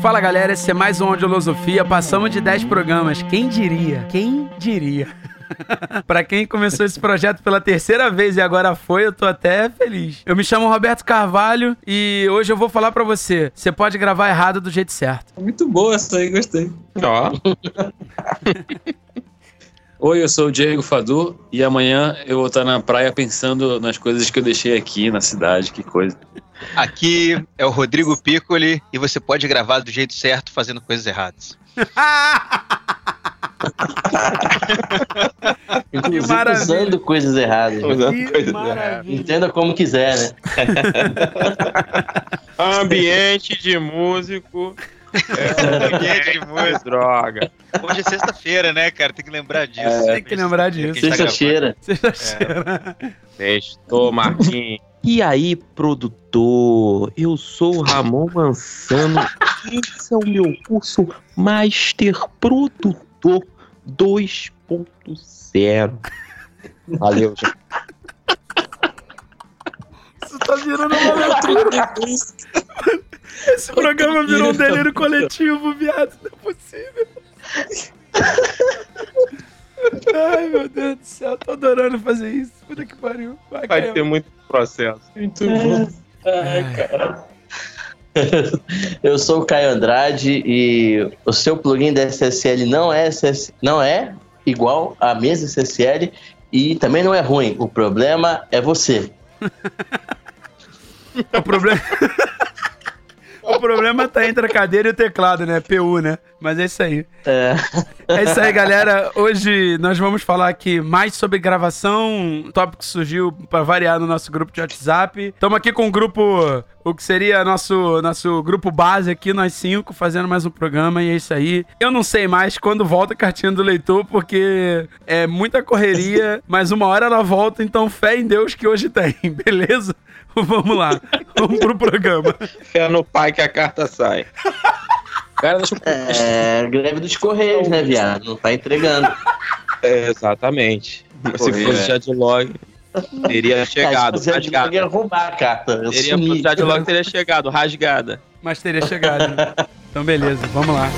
Fala galera, esse é mais um Audiolosofia. Passamos de 10 programas. Quem diria? Quem diria? pra quem começou esse projeto pela terceira vez e agora foi, eu tô até feliz. Eu me chamo Roberto Carvalho e hoje eu vou falar pra você: você pode gravar errado do jeito certo. Muito boa essa aí, gostei. Ó. Oi, eu sou o Diego Fadu e amanhã eu vou estar na praia pensando nas coisas que eu deixei aqui na cidade, que coisa. Aqui é o Rodrigo Piccoli e você pode gravar do jeito certo fazendo coisas erradas. Inclusive maravilha. usando coisas erradas. né? Que maravilha. Entenda como quiser, né? Ambiente de músico. É, Ambiente de músico. droga. Hoje é sexta-feira, né, cara? Tem que lembrar disso. Tem que lembrar disso. Sexta-feira. Sexta-feira. Sextou, Marquinhos. E aí, produtor? Eu sou o Ramon Mansano. Esse é o meu curso Master Produtor 2.0. Valeu, gente. Isso tá virando uma loucura. Esse programa virou um delírio coletivo, viado. Não é possível. Ai, meu Deus do céu. Tô adorando fazer isso. Puta que pariu. Vai, Vai ter muito processo. Muito bom. Ai, cara. Eu sou o Caio Andrade e o seu plugin da SSL não é, SS, não é igual à mesa SSL e também não é ruim. O problema é você. O problema. o problema tá entre a cadeira e o teclado, né? PU, né? Mas é isso aí. É, É isso aí, galera. Hoje nós vamos falar aqui mais sobre gravação, um tópico que surgiu para variar no nosso grupo de WhatsApp. Estamos aqui com o grupo, o que seria nosso, nosso grupo base aqui, nós cinco, fazendo mais um programa, e é isso aí. Eu não sei mais quando volta a cartinha do leitor, porque é muita correria, mas uma hora ela volta, então fé em Deus que hoje tem, beleza? Vamos lá, vamos pro programa. Fé no pai que a carta sai. Cara, deixa eu... é greve dos Correios, né, viado? Não tá entregando. É, exatamente. Se Correio, fosse é. Jadlog, teria chegado, se você ia rasgada. roubar a carta. Eu Teria, sumi. Jadlog teria chegado, rasgada. Mas teria chegado. né? Então, beleza, vamos lá.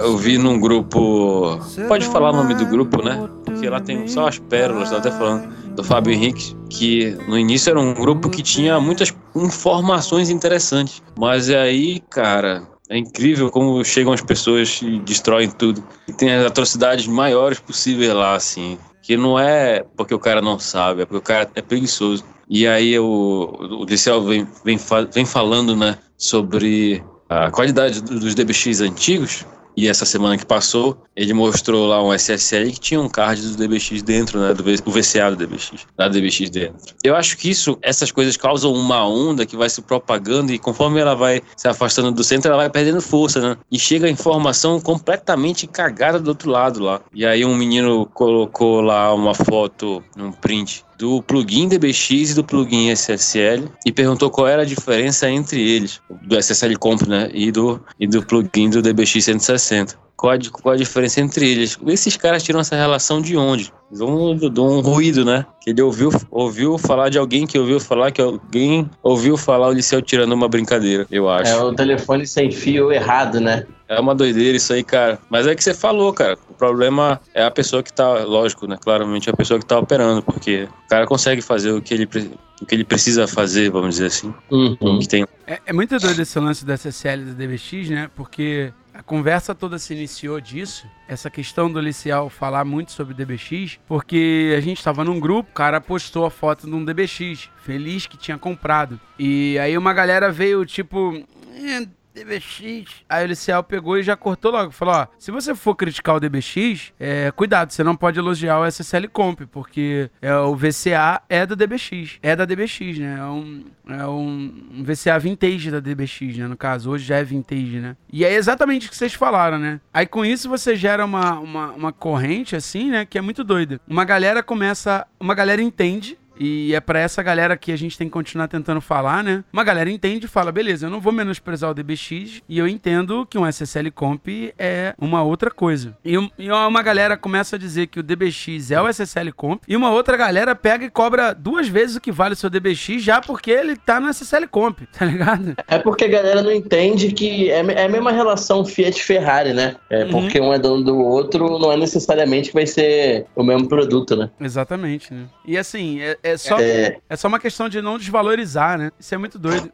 Eu vi num grupo. Pode falar o nome do grupo, né? Porque lá tem só as pérolas, tá até falando. Do Fábio Henrique, que no início era um grupo que tinha muitas informações interessantes. Mas aí, cara, é incrível como chegam as pessoas e destroem tudo. E tem as atrocidades maiores possíveis lá, assim. Que não é porque o cara não sabe, é porque o cara é preguiçoso. E aí o, o Liceu vem, vem, vem falando, né, sobre a qualidade do- dos DBX antigos. E essa semana que passou, ele mostrou lá um SSL que tinha um card do DBX dentro, né? Do V- o VCA do DBX, da DBX dentro. Eu acho que isso, essas coisas causam uma onda que vai se propagando e conforme ela vai se afastando do centro, ela vai perdendo força, né? E chega a informação completamente cagada do outro lado lá. E aí um menino colocou lá uma foto, um print do plugin DBX e do plugin SSL e perguntou qual era a diferença entre eles, do SSL Comp, né, e do, e do plugin do DBX 160. Qual a, qual a diferença entre eles? Esses caras tiram essa relação de onde? De um, de um ruído, né? Que ele ouviu, ouviu falar de alguém que ouviu falar que alguém ouviu falar o Liceu tirando uma brincadeira, eu acho. É o telefone sem fio errado, né? É uma doideira isso aí, cara. Mas é que você falou, cara. O problema é a pessoa que tá, lógico, né? Claramente é a pessoa que tá operando, porque o cara consegue fazer o que ele, o que ele precisa fazer, vamos dizer assim. Uhum. Que tem É, é muito doido esse lance da SSL e do DBX, né? Porque a conversa toda se iniciou disso, essa questão do Licial falar muito sobre DBX, porque a gente tava num grupo, o cara postou a foto de um DBX, feliz que tinha comprado. E aí uma galera veio tipo. "É, DBX. Aí o Licial pegou e já cortou logo. Falou: ó, se você for criticar o DBX, é, cuidado, você não pode elogiar o SSL Comp, porque é, o VCA é do DBX. É da DBX, né? É um, é um, um VCA vintage da DBX, né? No caso, hoje já é vintage, né? E é exatamente o que vocês falaram, né? Aí com isso você gera uma, uma, uma corrente, assim, né? Que é muito doida. Uma galera começa. Uma galera entende E é pra essa galera que a gente tem que continuar tentando falar, né? Uma galera entende e fala, beleza, eu não vou menosprezar o DBX e eu entendo que um SSL Comp é uma outra coisa. E, e uma galera começa a dizer que o DBX é o SSL Comp e uma outra galera pega e cobra duas vezes o que vale o seu DBX já porque ele tá no SSL Comp, tá ligado? É porque a galera não entende que é, é a mesma relação Fiat-Ferrari, né? É Uhum. porque um é dono do outro, não é necessariamente que vai ser o mesmo produto, né? Exatamente, né? E assim, é, é só, É, é só uma questão de não desvalorizar, né? Isso é muito doido.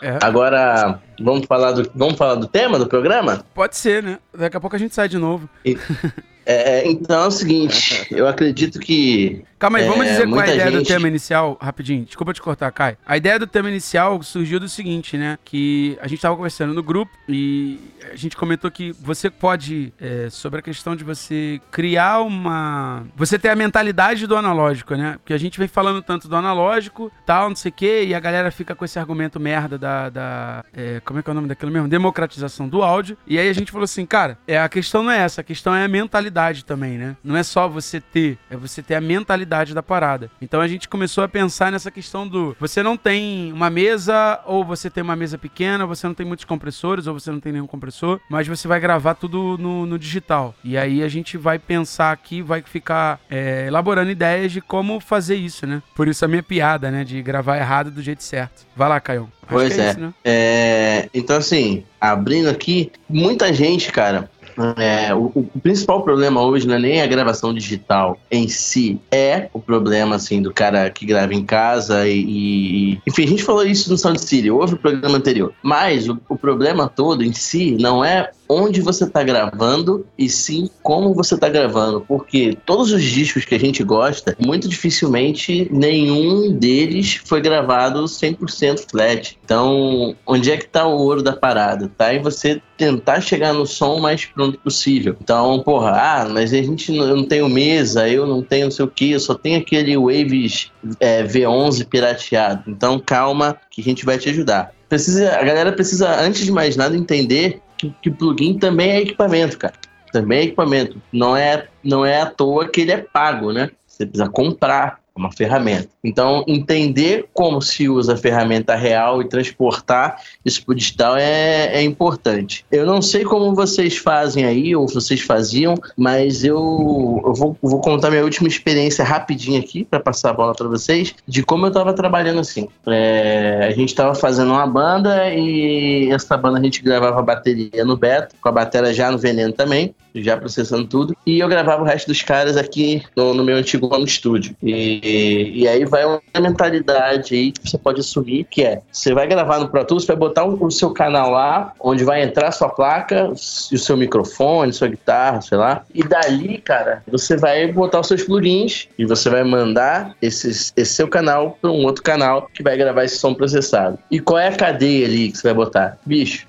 É, agora, vamos falar, do, vamos falar do tema do programa? pode ser, né? Daqui a pouco a gente sai de novo. É, então é o seguinte, eu acredito que Calma aí, vamos É, dizer qual é a ideia do gente- tema inicial, rapidinho. Desculpa te cortar, Kai. A ideia do tema inicial surgiu do seguinte, né? Que a gente tava conversando no grupo e a gente comentou que você pode, é, sobre a questão de você criar uma. Você ter a mentalidade do analógico, né? Porque a gente vem falando tanto do analógico, tal, não sei o quê, e a galera fica com esse argumento merda da. da é, como é que é o nome daquilo mesmo? Democratização do áudio. E aí a gente falou assim, cara, é, a questão não é essa, a questão é a mentalidade também, né? Não é só você ter, é você ter a mentalidade da parada. Então a gente começou a pensar nessa questão do você não tem uma mesa, ou você tem uma mesa pequena, você não tem muitos compressores, ou você não tem nenhum compressor, mas você vai gravar tudo no, no digital. E aí a gente vai pensar aqui, vai ficar é, elaborando ideias de como fazer isso, né? Por isso a minha piada, né? De gravar errado do jeito certo. Vai lá, Caio. Pois que é. isso, né? É, então, assim, abrindo aqui, muita gente, cara. É, o, o principal problema hoje não é nem a gravação digital em si, é o problema assim do cara que grava em casa e, e- enfim, a gente falou isso no Sound City, houve o programa anterior, mas o, o problema todo em si não é onde você está gravando e sim como você está gravando, porque todos os discos que a gente gosta, muito dificilmente nenhum deles foi gravado 100% flat. Então, onde é que tá o ouro da parada? Tá em você tentar chegar no som o mais pronto possível. Então, porra, ah, mas a gente não, eu não tenho mesa, eu não tenho não sei o que, eu só tenho aquele Waves é, V11 pirateado. Então, calma, que a gente vai te ajudar. Precisa, a galera precisa, antes de mais nada, entender que, plugin também é equipamento, cara. Também é equipamento. Não é, não é à toa que ele é pago, né? Você precisa comprar uma ferramenta. Então, entender como se usa a ferramenta real e transportar isso para o digital é, é importante. Eu não sei como vocês fazem aí, ou vocês faziam, mas eu, eu vou, vou contar minha última experiência rapidinho aqui, para passar a bola para vocês, de como eu estava trabalhando assim. É, a gente estava fazendo uma banda e essa banda a gente gravava a bateria no Beto, com a bateria já no Veneno também, já processando tudo, e eu gravava o resto dos caras aqui no, no meu antigo home studio. E, e aí vai uma mentalidade aí que você pode assumir, que é, você vai gravar no Pro Tools, vai botar o, o seu canal lá, onde vai entrar sua placa, o seu microfone, sua guitarra, sei lá, e dali, cara, você vai botar os seus plugins e você vai mandar esses, esse seu canal para um outro canal que vai gravar esse som processado. E qual é a cadeia ali que você vai botar? Bicho,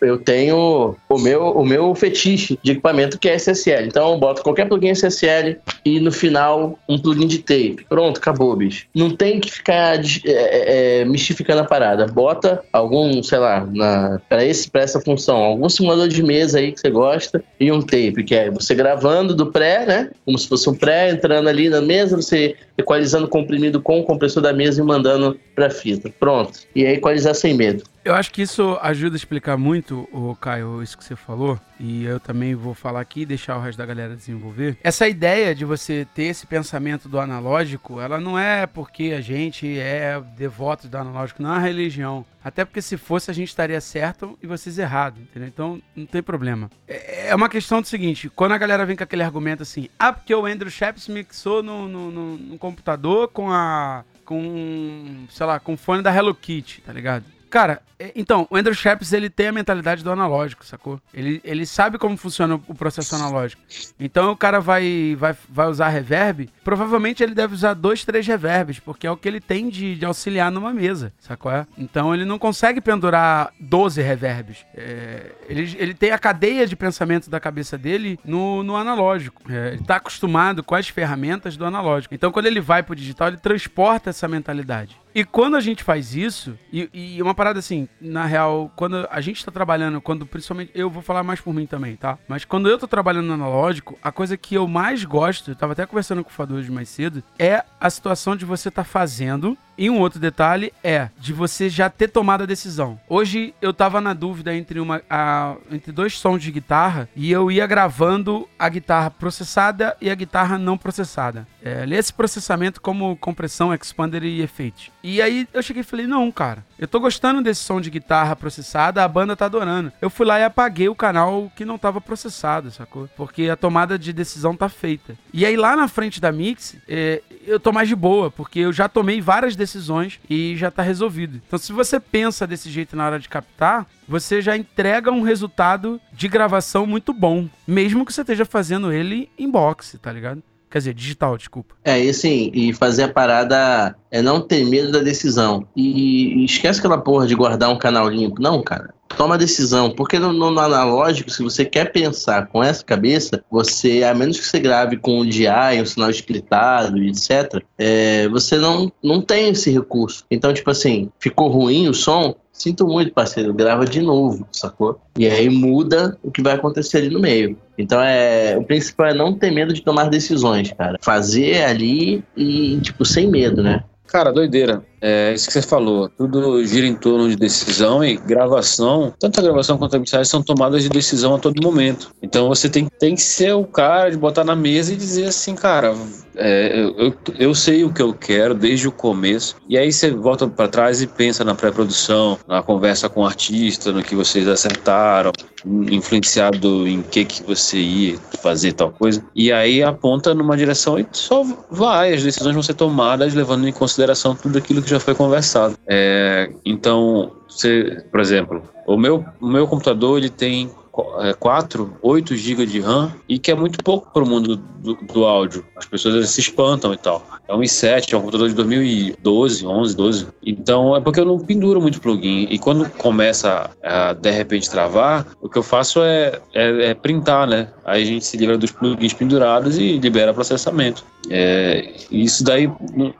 eu tenho o meu, o meu fetiche de equipamento que é SSL. Então eu boto qualquer plugin SSL e no final um plugin de tape. Pronto, acabou, bicho. Não tem que ficar é, é, é, mistificando a parada. Bota algum, sei lá, na, pra, esse, essa função, algum simulador de mesa aí que você gosta e um tape, que é você gravando do pré, né? Como se fosse um pré, entrando ali na mesa, você equalizando comprimido com o compressor da mesa e mandando pra fita. Pronto. E aí equalizar sem medo. Eu acho que isso ajuda a explicar muito, o Caio, isso que você falou, e eu também vou falar aqui e deixar o resto da galera desenvolver. Essa ideia de você ter esse pensamento do analógico, ela não é porque a gente é devoto do analógico, não é uma religião. Até porque se fosse a gente estaria certo e vocês errado, entendeu? Então não tem problema. É é uma questão do seguinte, quando a galera vem com aquele argumento assim, ah, porque o Andrew Shepps mixou no, no, no- no computador com a. com. sei lá, com o fone da Hello Kitty, tá ligado? Cara, é- então, o Andrew Shepps, ele tem a mentalidade do analógico, sacou? Ele, ele sabe como funciona o- processo analógico. Então o cara vai, vai, vai usar reverb, provavelmente ele deve usar dois, três reverbs, porque é o que ele tem de, de auxiliar numa mesa, sacou? Então ele não consegue pendurar 12 reverbs. É, ele, ele tem a cadeia de pensamento da cabeça dele no, no analógico. É, ele tá acostumado com as ferramentas do analógico. Então quando ele vai pro digital, ele transporta essa mentalidade. E quando a gente faz isso, e, e uma parada assim, na real, quando a gente tá trabalhando, quando principalmente, eu vou falar mais por mim também, tá? Mas quando eu tô trabalhando no analógico, a coisa que eu mais gosto, eu tava até conversando com o Fador hoje mais cedo, é a situação de você tá fazendo e um outro detalhe é de você já ter tomado a decisão. Hoje eu tava na dúvida entre, uma, a, entre dois sons de guitarra e eu ia gravando a guitarra processada e a guitarra não processada. É, esse processamento como compressão, expander e efeito. E aí eu cheguei e falei: não, cara, eu tô gostando desse som de guitarra processada, a banda tá adorando. Eu fui lá e apaguei o canal que não tava processado, sacou? Porque a tomada de decisão tá feita. E aí lá na frente da mix, é, eu tô mais de boa, porque eu já tomei várias decisões decisões e já está resolvido. Então, se você pensa desse jeito na hora de captar, você já entrega um resultado de gravação muito bom, mesmo que você esteja fazendo ele em boxe, tá ligado? Quer dizer, digital, desculpa. É, e assim, e fazer a parada é não ter medo da decisão. E, e esquece aquela porra de guardar um canal limpo. Não, cara toma a decisão. Porque no, no, analógico, se você quer pensar com essa cabeça, você, a menos que você grave com o DI, um sinal splitado, etc., é, você não, não tem esse recurso. Então, tipo assim, ficou ruim o som, Sinto muito, parceiro, grava de novo, sacou? E aí muda o que vai acontecer ali no meio. Então é. O principal é não ter medo de tomar decisões, cara. Fazer ali e, tipo, sem medo, né? Cara, doideira. É isso que você falou. Tudo gira em torno de decisão e gravação. Tanto a gravação quanto a mixagem são tomadas de decisão a todo momento. Então você tem, tem que ser o cara de botar na mesa e dizer assim, cara, é, eu, eu sei o que eu quero desde o começo. E aí você volta para trás e pensa na pré-produção, na conversa com o artista, no que vocês acertaram, influenciado em que que você ia fazer tal coisa. E aí aponta numa direção e só vai. As decisões vão ser tomadas levando em consideração tudo aquilo que já foi conversado. É, então, você, por exemplo, o meu, o meu computador ele tem 4, 8 GB de RAM e que é muito pouco para o mundo do, do, áudio. As pessoas se espantam e tal. É um i7, é um computador de 2012, 11, 12. Então é porque eu não penduro muito plugin. E quando começa a de repente travar, o que eu faço é, é, é printar, né? Aí a gente se livra dos plugins pendurados e libera processamento. É, isso daí,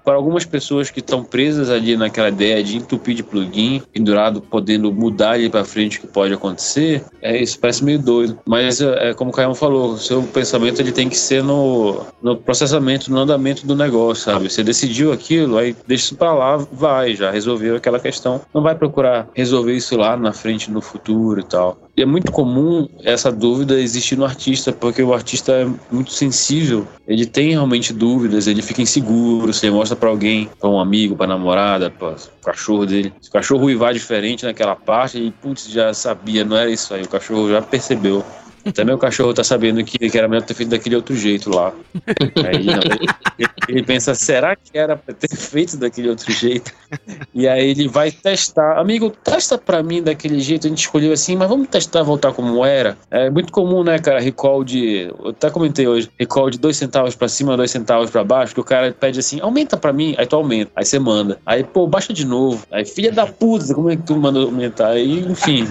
para algumas pessoas que estão presas ali naquela ideia de entupir de plugin, pendurado, podendo mudar ali para frente o que pode acontecer, é isso parece meio doido. Mas é, é como o Caio falou, seu pensamento ele tem que ser no, no processamento, no andamento do negócio, sabe? Você decidiu aquilo, aí deixa isso para lá, vai, já resolveu aquela questão. Não vai procurar resolver isso lá na frente, no futuro e tal. É muito comum essa dúvida existir no artista, porque o artista é muito sensível, ele tem realmente dúvidas, ele fica inseguro, você mostra para alguém, para um amigo, para namorada, para cachorro dele. Se o cachorro uivar diferente naquela parte, ele putz, já sabia, não era isso aí, o cachorro já percebeu. Até meu cachorro tá sabendo que, que era melhor ter feito daquele outro jeito lá. Aí, não, ele, ele, pensa, será que era pra ter feito daquele outro jeito? E aí ele vai testar. Amigo, testa pra mim daquele jeito. A gente escolheu assim, mas vamos testar, voltar como era. É muito comum, né, cara, recall de. Eu até comentei hoje, recall de dois centavos pra cima, dois centavos pra baixo, que o cara pede assim, aumenta pra mim, aí tu aumenta. Aí você manda. Aí, pô, baixa de novo. Aí, filha da puta, como é que tu manda aumentar? Aí, enfim.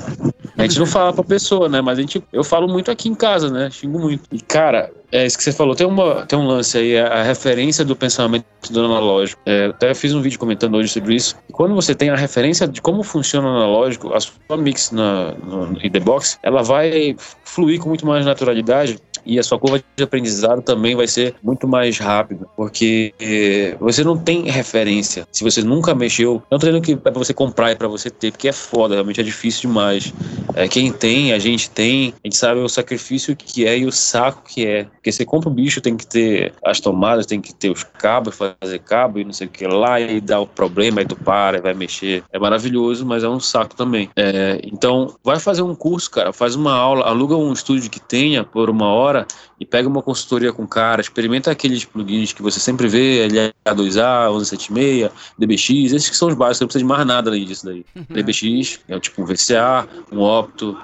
A gente não fala pra pessoa, né? Mas a gente, eu falo muito aqui em casa, né? Xingo muito. E, cara, é isso que você falou. Tem, uma, tem um lance aí, a, a referência do pensamento do analógico. É, até fiz um vídeo comentando hoje sobre isso. E quando você tem a referência de como funciona o analógico, a sua mix na, no The Box, ela vai fluir com muito mais naturalidade e a sua curva de aprendizado também vai ser muito mais rápida, porque eh, você não tem referência. Se você nunca mexeu, não tô dizendo que é pra você comprar, é pra você ter, porque é foda, realmente é difícil demais. É, quem tem, a gente tem, a gente sabe o sacrifício que é e o saco que é. Porque você compra o bicho, tem que ter as tomadas, tem que ter os cabos, fazer cabo e não sei o que lá, e dá o problema, aí tu para, vai mexer. É maravilhoso, mas é um saco também. É, então, vai fazer um curso, cara, faz uma aula, aluga um estúdio que tenha por uma hora fora e pega uma consultoria com o cara, experimenta aqueles plugins que você sempre vê, LA2A, 1176, DBX, esses que são os básicos, não precisa de mais nada além disso daí. Uhum. DBX é tipo um VCA, um Opto,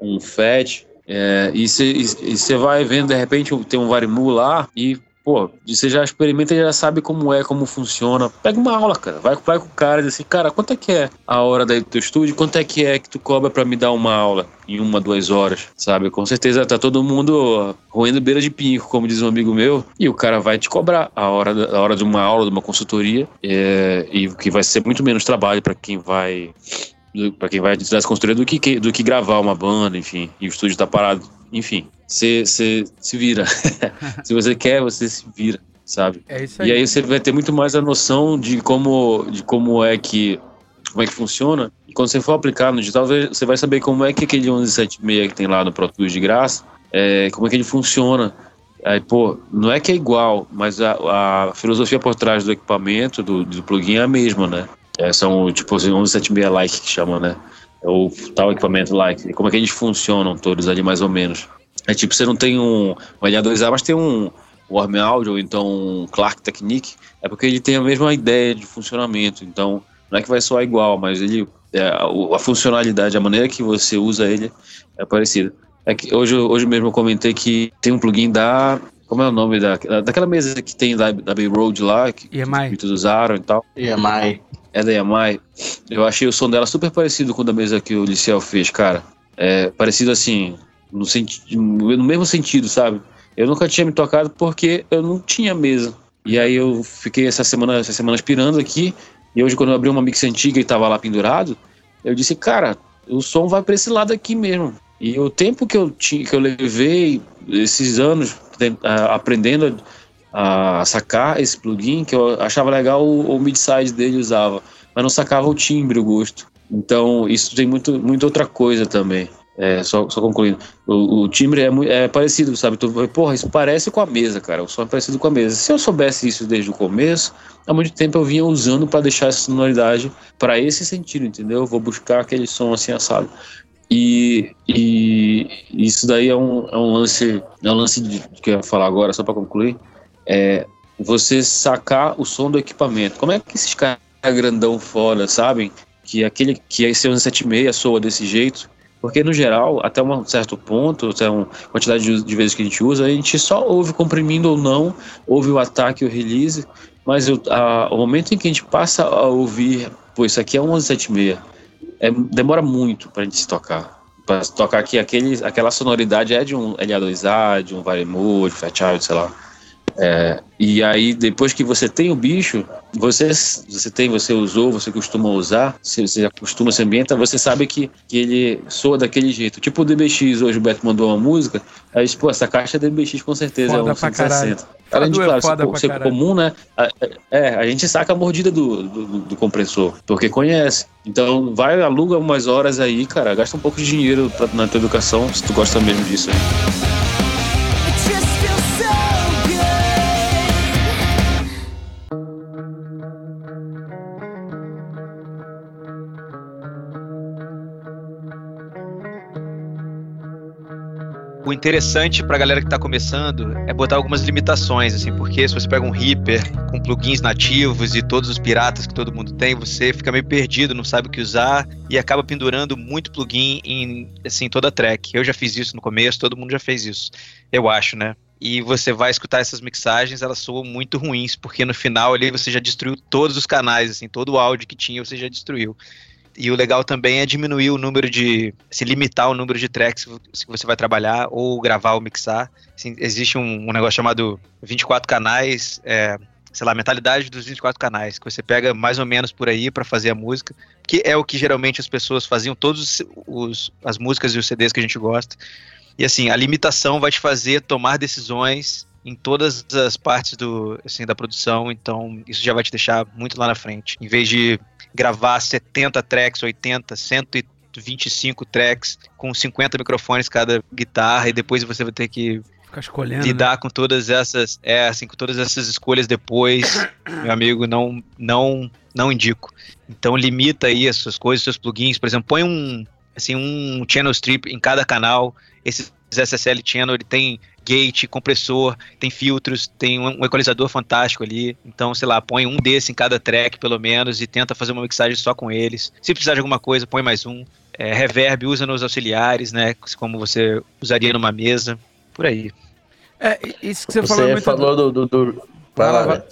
um FET, é, e você vai vendo, de repente, tem um Varimu lá e pô, você já experimenta e já sabe como é, como funciona. Pega uma aula, cara. Vai, vai com o cara e diz assim, cara, quanto é que é a hora daí do teu estúdio? Quanto é que é que tu cobra pra me dar uma aula em uma, duas horas? Sabe? Com certeza tá todo mundo roendo beira de pinco, como diz um amigo meu, e o cara vai te cobrar a hora, da- a hora de uma aula, de uma consultoria, é, e que vai ser muito menos trabalho pra quem vai para quem vai essa consultoria do que, que- do que gravar uma banda, enfim, e o estúdio tá parado, enfim, você se vira. se você quer, você se vira, sabe? É isso aí. E aí você vai ter muito mais a noção de como, de como é que como é que funciona. E quando você for aplicar no digital, você vai saber como é que aquele 1176 que tem lá no Pro Tools de graça, é, como é que ele funciona. Aí, pô, não é que é igual, mas a, a filosofia por trás do equipamento, do, do plugin é a mesma, né? É, são, tipo, assim, 1176 like que chama, né? É o tal equipamento like. Como é que eles funcionam todos ali, mais ou menos. É tipo, você não tem um, um LA2A, mas tem um Warm Audio, ou então um Clark Technique, é porque ele tem a mesma ideia de funcionamento. Então, não é que vai soar igual, mas ele é, a funcionalidade, a maneira que você usa ele é parecida. É que hoje, hoje mesmo eu comentei que tem um plugin da. Como é o nome da, daquela mesa que tem da, da Bay Road lá, que, que EMI. muitos usaram e tal. EMI. É da Yamai. Eu achei o som dela super parecido com o da mesa que o Liceu fez, cara. É parecido assim, no, senti no mesmo sentido, sabe? Eu nunca tinha me tocado porque eu não tinha mesa. E aí eu fiquei essa semana, essa semana aspirando aqui. E hoje, quando eu abri uma mix antiga e tava lá pendurado, eu disse, cara, o som vai pra esse lado aqui mesmo. E o tempo que eu, tinha, que eu levei, esses anos, aprendendo a sacar esse plugin, que eu achava legal o, o mid-side dele usava, mas não sacava o timbre, o gosto. Então, isso tem muito, muito outra coisa também. É, só, só concluindo. O, o timbre é, é parecido, sabe? Tu, porra, isso parece com a mesa, cara. O som é parecido com a mesa. Se eu soubesse isso desde o começo, há muito tempo eu vinha usando para deixar essa sonoridade para esse sentido, entendeu? Eu vou buscar aquele som assim assado. E, e isso daí é um, é um lance, é um lance de, que eu ia falar agora, só para concluir. É você sacar o som do equipamento. Como é que esses caras grandão foda sabem que aquele que esse 1176 soa desse jeito? Porque no geral, até um certo ponto, até uma quantidade de, de vezes que a gente usa, a gente só ouve comprimindo ou não, ouve o ataque o release, mas o, a- o momento em que a gente passa a ouvir, pô, isso aqui é um 1176, é, demora muito pra gente se tocar. Pra se tocar que aquele, aquela sonoridade é de um LA2A, de um Varemode, Fairchild, sei lá. É, e aí, depois que você tem o bicho, você, você tem, você usou, você costuma usar, você, você acostuma, se ambienta, você sabe que, que ele soa daquele jeito. Tipo o DBX, hoje o Beto mandou uma música, aí disse, pô, essa caixa é DBX com certeza, Foda é um pra caralho. 160. Além de, é claro, ser, pra ser comum, né? a- É, a gente saca a mordida do, do, do compressor, porque conhece. Então, vai, aluga umas horas aí, cara, gasta um pouco de dinheiro pra, na tua educação, se tu gosta mesmo disso aí. O interessante pra galera que tá começando é botar algumas limitações, assim, porque se você pega um Reaper com plugins nativos e todos os piratas que todo mundo tem, você fica meio perdido, não sabe o que usar e acaba pendurando muito plugin em, assim, toda a track. Eu já fiz isso no começo, todo mundo já fez isso, eu acho, né? E você vai escutar essas mixagens, elas soam muito ruins, porque no final ali você já destruiu todos os canais, assim, todo o áudio que tinha você já destruiu. E o legal também é diminuir o número de. se limitar o número de tracks que você vai trabalhar ou gravar ou mixar. Assim, existe um, um negócio chamado 24 canais, é, sei lá, mentalidade dos 24 canais, que você pega mais ou menos por aí para fazer a música, que é o que geralmente as pessoas faziam, todas as músicas e os CDs que a gente gosta. E assim, a limitação vai te fazer tomar decisões em todas as partes do, assim, da produção, então isso já vai te deixar muito lá na frente. Em vez de gravar 70 tracks, 80, 125 tracks com 50 microfones cada guitarra e depois você vai ter que Ficar escolhendo. né? lidar com todas essas, é, assim, com todas essas escolhas depois, meu amigo, não não não indico. Então limita aí as suas coisas, seus plugins, por exemplo, põe um assim um channel strip em cada canal. Esse SSL channel ele tem gate, compressor, tem filtros, tem um, um equalizador fantástico ali. Então, sei lá, põe um desse em cada track, pelo menos, e tenta fazer uma mixagem só com eles. Se precisar de alguma coisa, põe mais um. É, reverb, usa nos auxiliares, né? Como você usaria numa mesa. Por aí. É, isso que você, falou é Você muito falou do. do, do... Vai lá, vai. né?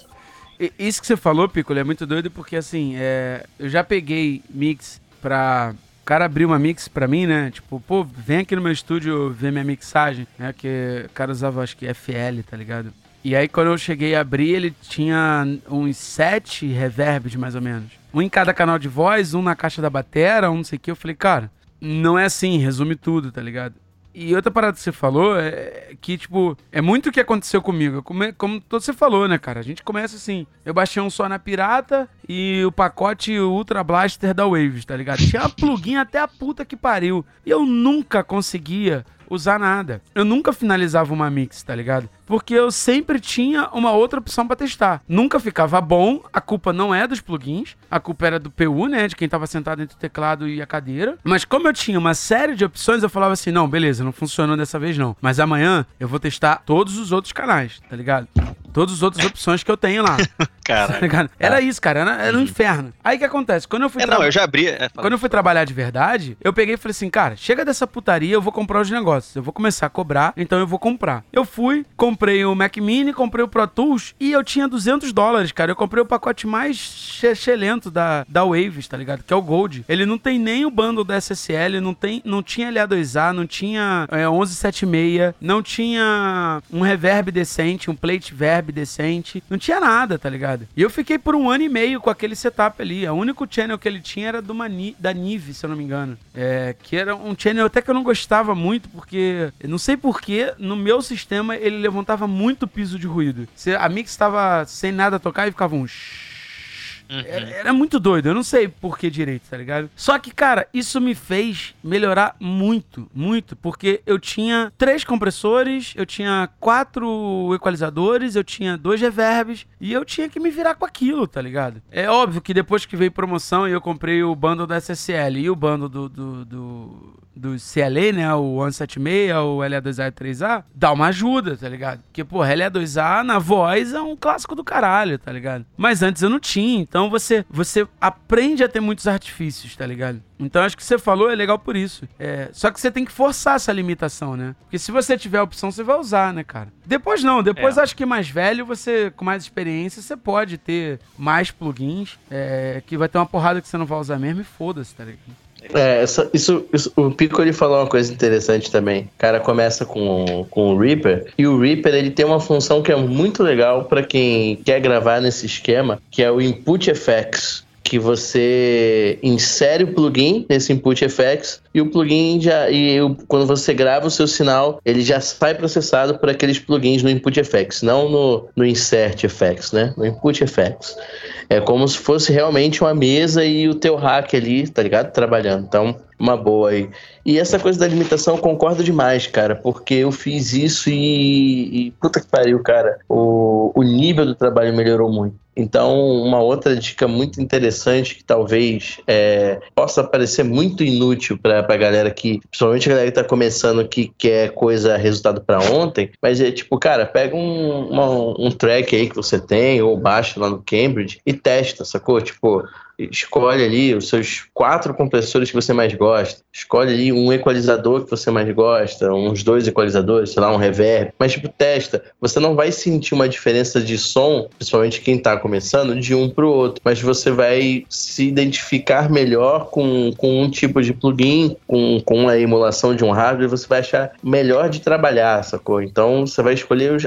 Isso que você falou, Piccolo, é muito doido porque assim, é, eu já peguei mix pra. O cara abriu uma mix pra mim, né? Tipo, pô, vem aqui no meu estúdio ver minha mixagem, né? Que o cara usava, acho que FL, tá ligado? E aí, quando eu cheguei a abrir, ele tinha uns sete reverbs, mais ou menos. Um em cada canal de voz, um na caixa da batera, um não sei o que. Eu falei, cara, não é assim, resume tudo, tá ligado? E outra parada que você falou é que, tipo, é muito o que aconteceu comigo. Como todo você falou, né, cara? A gente começa assim. Eu baixei um só na pirata e o pacote Ultra Blaster da Waves, tá ligado? Tinha plugin até a puta que pariu. E eu nunca conseguia usar nada. Eu nunca finalizava uma mix, tá ligado? Porque eu sempre tinha uma outra opção pra testar. Nunca ficava bom, a culpa não é dos plugins, a culpa era do PU, né, de quem tava sentado entre o teclado e a cadeira. Mas como eu tinha uma série de opções, eu falava assim: "Não, beleza, não funcionou dessa vez não, mas amanhã eu vou testar todos os outros canais", tá ligado? Todas as outras opções que eu tenho lá. Tá Cara. ligado? Era isso, cara, era, era um inferno. Aí o que acontece? Quando eu fui É, não, eu já abri. é, quando eu fui trabalhar de verdade, eu peguei e falei assim, cara, chega dessa putaria, eu vou comprar os negócios. Eu vou começar a cobrar, então eu vou comprar. Eu fui, comprei o Mac Mini, comprei o Pro Tools e eu tinha 200 dólares, cara. Eu comprei o pacote mais chelento da, da Waves, tá ligado? Que é o Gold. Ele não tem nem o bundle da SSL, não, tem, não tinha LA2A, não tinha é, 1176, não tinha um reverb decente, um plate verb decente, não tinha nada, tá ligado? E eu fiquei por um ano e meio com aquele setup ali. O único channel que ele tinha era do Mani, da Nive, se eu não me engano. É, que era um channel até que eu não gostava muito, porque não sei porquê, no meu sistema ele levantava muito piso de ruído. A mix estava sem nada a tocar e ficava um shhh. Era, era muito doido, eu não sei por que direito, tá ligado? Só que, cara, isso me fez melhorar muito, muito, porque eu tinha três compressores, eu tinha quatro equalizadores, eu tinha dois reverbs e eu tinha que me virar com aquilo, tá ligado? É óbvio que depois que veio promoção e eu comprei o bundle da SSL e o bundle do, do, do, do CLA, né? O 176, o LA2A e 3A, dá uma ajuda, tá ligado? Porque, pô, LA2A na voz é um clássico do caralho, tá ligado? Mas antes eu não tinha, então você, você aprende a ter muitos artifícios, tá ligado? Então acho que você falou é legal por isso. É, só que você tem que forçar essa limitação, né? Porque se você tiver a opção, você vai usar, né, cara? Depois não, depois É. acho que mais velho, você com mais experiência, você pode ter mais plugins, é, que vai ter uma porrada que você não vai usar mesmo e foda-se, tá ligado? É, isso, isso- o Pico ele falou uma coisa interessante também. O cara começa com, com o Reaper e o Reaper ele tem uma função que é muito legal para quem quer gravar nesse esquema, que é o Input Effects. Que você insere o plugin nesse Input Effects e o plugin já. E quando você grava o seu sinal, ele já sai processado por aqueles plugins no Input Effects, não no, no Insert Effects, né? No Input Effects. É como se fosse realmente uma mesa e o teu hack ali, tá ligado? Trabalhando. Então, uma boa aí. E essa coisa da limitação, concordo demais, cara, porque eu fiz isso e, e puta que pariu, cara. O, o nível do trabalho melhorou muito. Então, uma outra dica muito interessante que talvez é, possa parecer muito inútil pra, pra galera que, principalmente a galera que tá começando que quer coisa, resultado pra ontem, mas é tipo, cara, pega um, uma- um track aí que você tem, ou baixa lá no Cambridge e testa, sacou? Tipo, escolhe ali os seus quatro compressores que você mais gosta, escolhe ali um equalizador que você mais gosta, uns dois equalizadores, sei lá, um reverb, mas tipo, testa. Você não vai sentir uma diferença de som, principalmente quem tá começando, de um pro outro, mas você vai se identificar melhor com, com um tipo de plugin, com, com a emulação de um hardware, você vai achar melhor de trabalhar, sacou? Então você vai escolher os,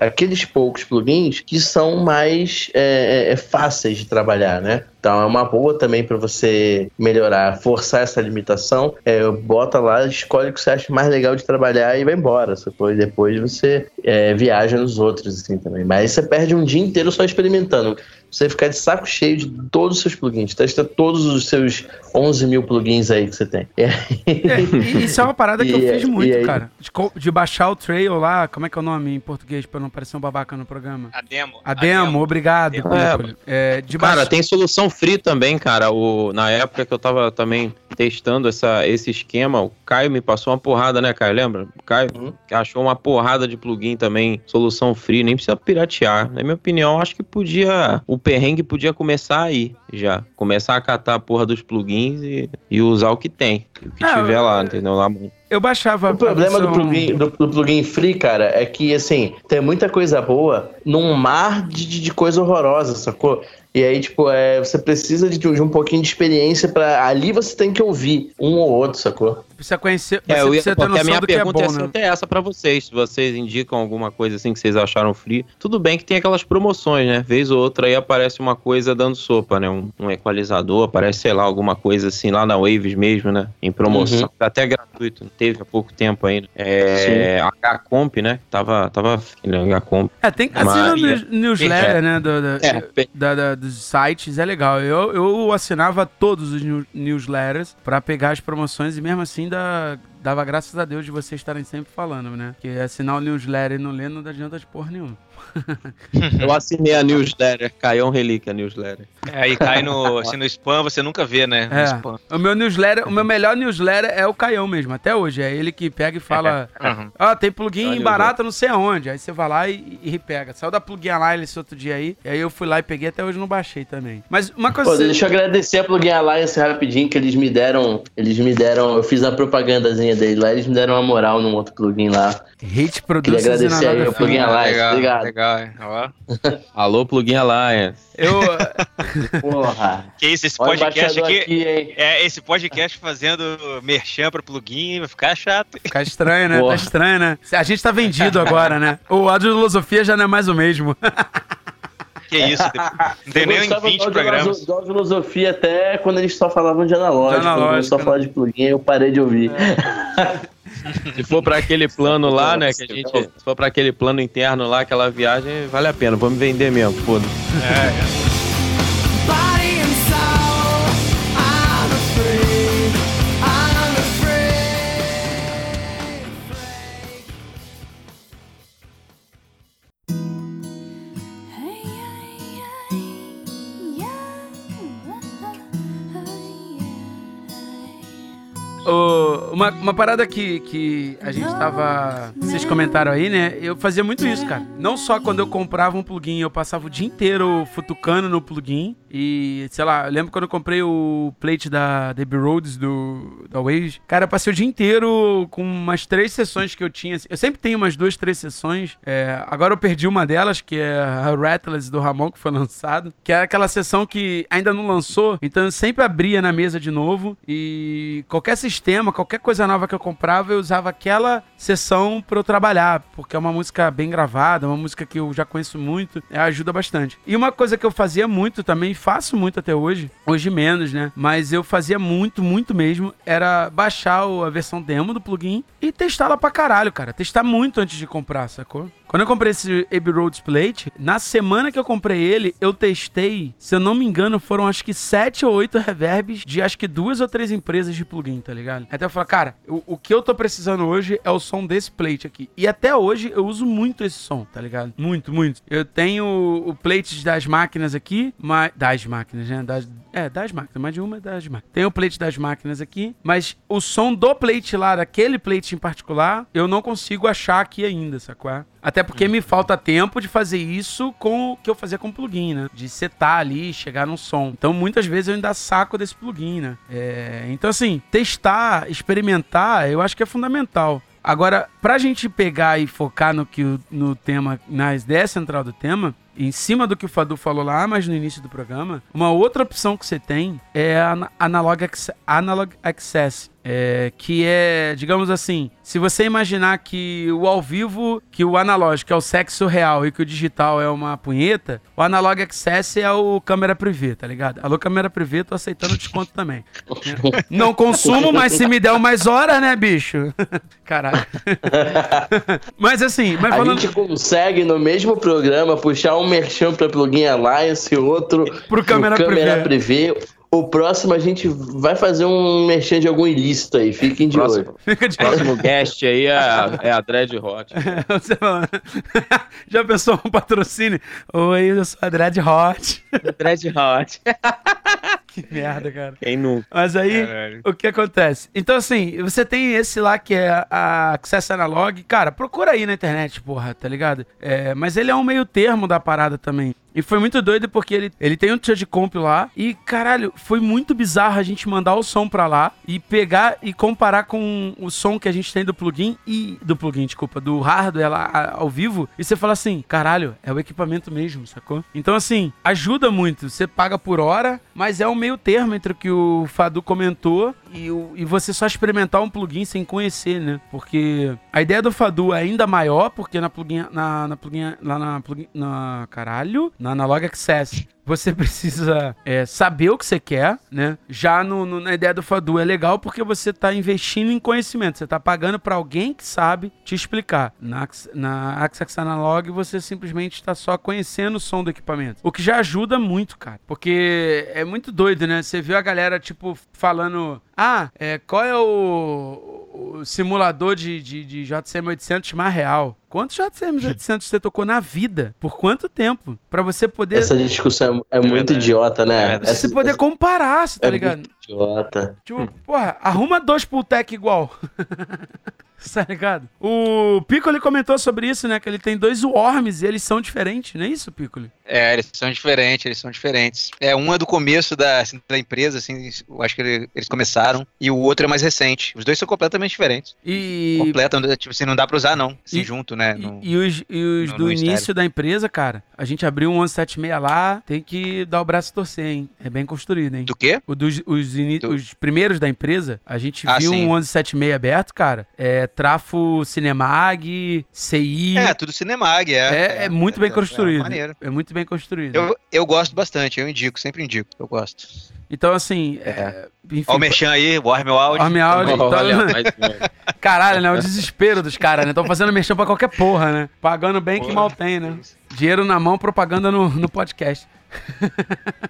aqueles poucos plugins que são mais é, é, é, fáceis de trabalhar, né? Então é uma boa também para você melhorar, forçar essa limitação. É, bota lá, escolhe o que você acha mais legal de trabalhar e vai embora. Sacou? Depois você é, viaja nos outros, assim também. Mas aí você perde um dia inteiro só experimentando. Você ficar de saco cheio de todos os seus plugins. Testa todos os seus 11 mil plugins aí que você tem. É, É, isso é uma parada que eu fiz muito, aí- cara. De, de baixar o trail lá, como é que é o nome em português pra não parecer um babaca no programa? A demo. A demo, obrigado. É. Piccolo. É, de Cara, baixar- tem solução free também, cara. O, na época que eu tava também testando essa, esse esquema, o Caio me passou uma porrada, né, Caio? Lembra? O Caio Uhum. achou uma porrada de plugin também, solução free, nem precisa piratear. Na minha opinião, acho que podia. O perrengue podia começar aí já. Começar a catar a porra dos plugins e, e usar o que tem. O que Ah, tiver eu- lá, entendeu? Lá, Eu baixava. O problema do plugin, do, do plugin free, cara, é que, assim, tem muita coisa boa num mar de, de- coisa horrorosa, sacou? E aí, tipo, é, você precisa de, de um pouquinho de experiência pra. Ali você tem que ouvir um ou outro, sacou? Precisa conhecer. Você É, eu ia, precisa ter porque a noção minha do que é pergunta bom, é né? até essa pra vocês. Se vocês indicam alguma coisa assim que vocês acharam free, tudo bem que tem aquelas promoções, né? Vez ou outra aí aparece uma coisa dando sopa, né? Um, um equalizador, aparece, sei lá, alguma coisa assim lá na Waves mesmo, né? Em promoção. Uhum. Até gratuito, teve há pouco tempo ainda. É. H-Comp, né? Tava. tava né? H-Comp. É, tem Mas- assina o news- newsletter, É. né? Do, do- É, da- da- dos sites, é legal. Eu, eu assinava todos os new- newsletters pra pegar as promoções e mesmo assim dá, dava graças a Deus de vocês estarem sempre falando, né? Porque assinar o newsletter e não ler não adianta de porra nenhuma. eu assinei a newsletter. Caiu um relíquia a newsletter. É, aí cai no, assim, no spam, você nunca vê, né? No É. spam. O meu newsletter, o meu melhor newsletter é o Caião mesmo, até hoje. É ele que pega e fala: Uhum. Ó, tem plugin Olha, barato não sei aonde. Aí você vai lá e, e pega. Saiu da plugin Alliance esse outro dia aí. E aí eu fui lá e peguei, até hoje não baixei também. Mas uma coisa. Pô, deixa eu agradecer a Plugin Alliance rapidinho, que eles me deram. Eles me deram. Eu fiz a propagandazinha dele lá, eles me deram uma moral num outro plugin lá. Hate Queria Producers e agradecer aí ao Plugin. Alliance, legal, obrigado. legal. Ó. Alô, Plugin Alliance. Eu. Porra. Que isso, esse podcast aqui, aqui? É, esse podcast fazendo merchan pra plugin vai ficar chato. Ficar estranho, né? Porra. Tá estranho, né? A gente tá vendido agora, né? O áudio de filosofia já não é mais o mesmo. Que isso, não tem Eu nem em gostava 20 do programas. Da filosofia até quando eles só falavam de analógico. De analógico, Quando só né? falavam de plugin, eu parei de ouvir. Se for pra aquele plano lá, né, que a gente, se for pra aquele plano interno lá, aquela viagem, vale a pena, vamos vender mesmo, foda. Body Ô, uma, uma parada que, que a gente tava. Vocês comentaram aí, né? Eu fazia muito isso, cara. Não só quando eu comprava um plugin, eu passava o dia inteiro futucando no plugin. E, sei lá, eu lembro quando eu comprei o plate da Debbie Rhodes do, da Waves. Cara, eu passei o dia inteiro com umas três sessões que eu tinha. Eu sempre tenho umas duas, três sessões. É, agora eu perdi uma delas, que é a Rattles do Ramon, que foi lançado. Que era aquela sessão que ainda não lançou. Então eu sempre abria na mesa de novo. E qualquer sistema, qualquer coisa nova que eu comprava, eu usava aquela sessão pra eu trabalhar. Porque é uma música bem gravada, uma música que eu já conheço muito. é, ajuda bastante. E uma coisa que eu fazia muito também, faço muito até hoje. Hoje menos, né? Mas eu fazia muito, muito mesmo. Era baixar a versão demo do plugin e testá-la pra caralho, cara. Testar muito antes de comprar, sacou? Quando eu comprei esse Abbey Road Plate, na semana que eu comprei ele, eu testei, se eu não me engano, foram acho que sete ou oito reverbs de acho que duas ou três empresas de plugin, tá ligado? Até eu falei, cara, o, o que eu tô precisando hoje é o som desse plate aqui. E até hoje eu uso muito esse som, tá ligado? Muito, muito. Eu tenho o plate das máquinas aqui, mas. Das máquinas, né? Das, é, das máquinas, mais de uma é das máquinas. Tem o plate das máquinas aqui, mas o som do plate lá, daquele plate em particular, eu não consigo achar aqui ainda, sacou? Até porque me falta tempo de fazer isso com o que eu fazia com o plugin, né? De setar ali, chegar no som. Então, muitas vezes eu ainda saco desse plugin, né? É, então, assim, testar, experimentar, eu acho que é fundamental. Agora, pra gente pegar e focar no que o- no tema, na ideia central do tema, em cima do que o Fadu falou lá, mas no início do programa, uma outra opção que você tem é a ana- Analog, Acce- Analog Access. é, que é, digamos assim, se você imaginar que o ao vivo, que o analógico é o sexo real e que o digital é uma punheta, o Analog Access é o câmera privê, tá ligado? Alô, câmera privê, tô aceitando desconto também. Não consumo, mas se me der mais horas, né, bicho? Caralho. mas assim, mas A falando gente consegue no mesmo programa puxar um merchan pra Plugin Alliance e outro pro câmera, câmera privê. privê. O próximo a gente vai fazer um merchan de algum ilícito aí, fiquem de Próximo. olho. Fica de Próximo guest aí é a, é a Dread Hot. Fala- Já pensou um patrocínio? Oi, eu sou a Dread Hot. Dread Hot. Que merda, cara. Quem nunca? Mas aí, Caralho. o que acontece? Então, assim, você tem esse lá que é a Access Analog. Cara, procura aí na internet, porra, tá ligado? É, mas ele é um meio termo da parada também. E foi muito doido porque ele, ele tem um de comp lá. E, caralho, foi muito bizarro a gente mandar o som pra lá e pegar e comparar com o som que a gente tem do plugin e. Do plugin, desculpa, do hardware lá ao vivo. E você fala assim: caralho, é o equipamento mesmo, sacou? Então, assim, ajuda muito. Você paga por hora, mas é um meio termo entre o que o Fadu comentou e, o- e você só experimentar um plugin sem conhecer, né? Porque a ideia do Fadu é ainda maior, porque na plugin, na, na plugin, lá na plugin, na caralho, Analog Access, você precisa é, saber o que você quer, né? Já no, no- na ideia do Fadu é legal porque você tá investindo em conhecimento, você tá pagando pra alguém que sabe te explicar. Na, na Access Analog você simplesmente está só conhecendo o som do equipamento, o que já ajuda muito, cara, porque é muito doido, né? Você viu a galera tipo falando, ah, é, qual é o, o simulador de, de, de JCM 800 mais real? Quantos JCM 800 você tocou na vida? Por quanto tempo? Pra você poder Essa discussão é, é muito verdade. idiota, É né? verdade. Essa, você poder comparar, você tá é ligado? muito idiota. Tipo, porra, arruma dois Pultec igual. tá ligado? O Piccoli comentou sobre isso, né? Que ele tem dois Worms e eles são diferentes, não é isso, Piccoli? É, eles são diferentes, eles são diferentes. É, um é do começo da, assim, da empresa, assim, eu acho que ele- eles começaram, e o outro é mais recente. Os dois são completamente diferentes. E, Completam, tipo assim, não dá pra usar, não. Assim, E- junto, né? No- e, e os, e os no- do no início estéreo. da empresa, cara, a gente abriu um 1176 lá, tem que dar o braço e torcer, hein? É bem construído, hein? Do quê? O dos, os, Do- os primeiros da empresa, a gente Ah, viu sim. um 1176 aberto, cara. É trafo Cinemag, CI. É, tudo Cinemag, é. É, é muito bem é, construído. É, maneiro. É muito bem construído. Eu, eu gosto bastante, eu indico, sempre indico, eu gosto. Então, assim, É. é, enfim, Ó o Merchan aí, o Armel Audio. Arme áudio, então- um. Caralho, né? O desespero dos caras, né? Estão fazendo merchan pra qualquer porra, né? Pagando bem que Porra. mal tem, né? Dinheiro na mão, propaganda no, no podcast.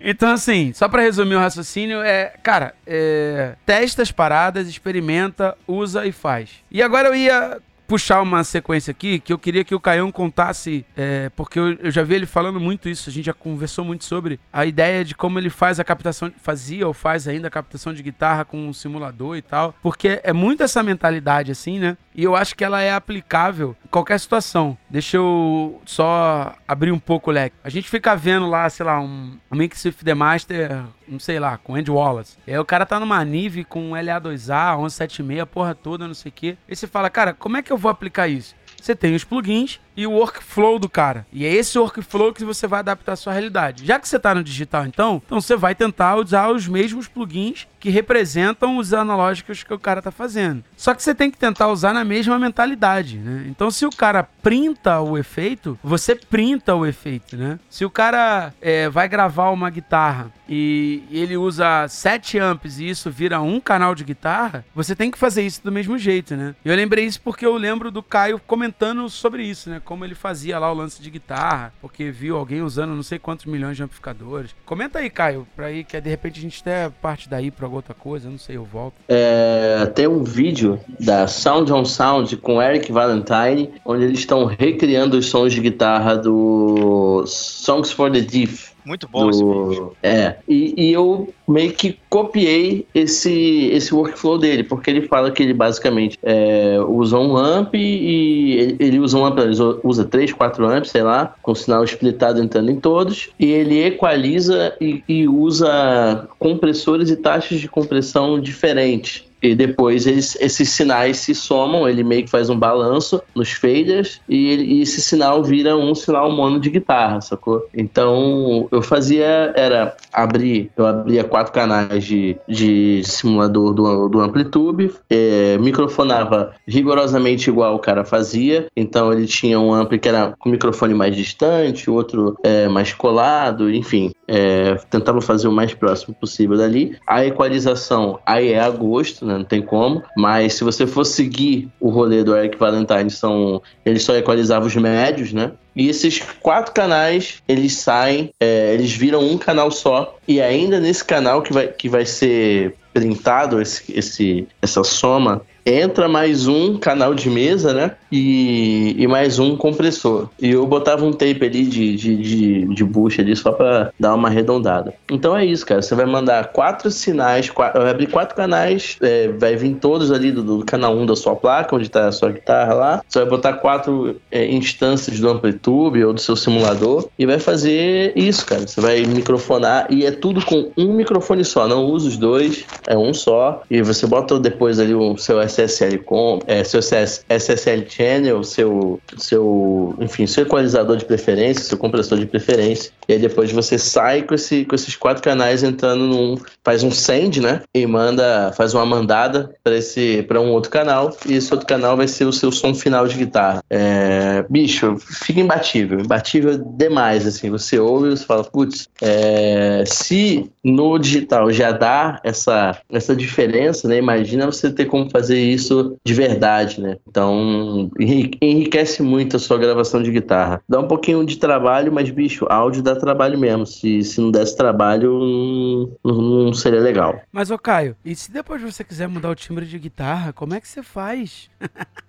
então, assim, só pra resumir o raciocínio, é, cara, é, testa as paradas, experimenta, usa e faz. E agora eu ia puxar uma sequência aqui que eu queria que o Caião contasse, é, porque eu, eu já vi ele falando muito isso, a gente já conversou muito sobre a ideia de como ele faz a captação, fazia ou faz ainda a captação de guitarra com um simulador e tal, porque é muito essa mentalidade assim, né? E eu acho que ela é aplicável em qualquer situação. Deixa eu só abrir um pouco o leque. A gente fica vendo lá, sei lá, um, um Mix with the Master, não sei lá, com Andy Wallace. Aí o cara tá numa Nive com LA2A, 1176, a porra toda, não sei o quê. E você fala, cara, como é que eu vou aplicar isso? Você tem os plugins e o workflow do cara. E é esse workflow que você vai adaptar à sua realidade. Já que você tá no digital, então, então você vai tentar usar os mesmos plugins que representam os analógicos que o cara tá fazendo. Só que você tem que tentar usar na mesma mentalidade, né? Então, se o cara printa o efeito, você printa o efeito, né? Se o cara é, vai gravar uma guitarra e ele usa sete amps e isso vira um canal de guitarra, você tem que fazer isso do mesmo jeito, né? Eu lembrei isso porque eu lembro do Caio comentando sobre isso, né? Como ele fazia lá o lance de guitarra, porque viu alguém usando não sei quantos milhões de amplificadores. Comenta aí, Caio, pra aí que de repente a gente até parte daí pra outra coisa, não sei, eu volto. É, tem um vídeo da Sound on Sound com Eric Valentine, onde eles estão recriando os sons de guitarra do Songs for the Deaf. Muito bom esse vídeo. do... É, e, e eu meio que copiei esse, esse workflow dele, porque ele fala que ele basicamente é, usa um amp e ele, ele usa um amp, ele usa três, quatro amps, sei lá, com sinal splitado entrando em todos, e ele equaliza e, e usa compressores e taxas de compressão diferentes. E depois eles- esses sinais se somam, ele meio que faz um balanço nos faders e, e esse sinal vira um sinal mono de guitarra, sacou? Então eu fazia, era abrir, eu abria quatro canais de, de simulador do, do Amplitube, é, microfonava rigorosamente igual o cara fazia, então ele tinha um ampli que era com o microfone mais distante, outro é, mais colado, enfim, é, tentava fazer o mais próximo possível dali. A equalização aí é a gosto, né? Não tem como. Mas se você for seguir o rolê do Eric Valentine, são, ele só equalizava os médios, né? E esses quatro canais, eles saem, é, eles viram um canal só. E ainda nesse canal que vai, que vai ser printado, esse, esse, essa soma, entra mais um canal de mesa, né? E, e mais um compressor. E eu botava um tape ali de, de, de, de bucha ali só pra dar uma arredondada. Então é isso, cara. Você vai mandar quatro sinais, quatro, vai abrir quatro canais, é, vai vir todos ali do, do canal 1 da sua placa, onde tá a sua guitarra lá. Você vai botar quatro é, instâncias do Amplitude ou do seu simulador e vai fazer isso, cara. Você vai microfonar e é tudo com um microfone só. Não usa os dois, é um só. E você bota depois ali o seu SSL com, é, seu CS SSL channel, seu, seu, enfim, seu equalizador de preferência, seu compressor de preferência. E aí depois você sai com, esse, com esses quatro canais entrando num, faz um send, né? E manda, faz uma mandada para esse, para um outro canal. E esse outro canal vai ser o seu som final de guitarra. É, bicho, fica imbatível, imbatível demais, assim. Você ouve você fala, putz, é, se no digital já dá essa, essa diferença, né? Imagina você ter como fazer isso de verdade, né? Então, enri- enriquece muito a sua gravação de guitarra. Dá um pouquinho de trabalho, mas, bicho, áudio dá trabalho mesmo. Se, se não desse trabalho, não, não seria legal. Mas, ô Caio, e se depois você quiser mudar o timbre de guitarra, como é que você faz?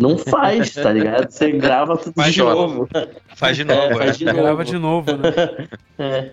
Não faz, tá ligado? Você grava tudo Faz de de novo. Faz de novo, É, né? faz de Grava novo. de novo, né? É.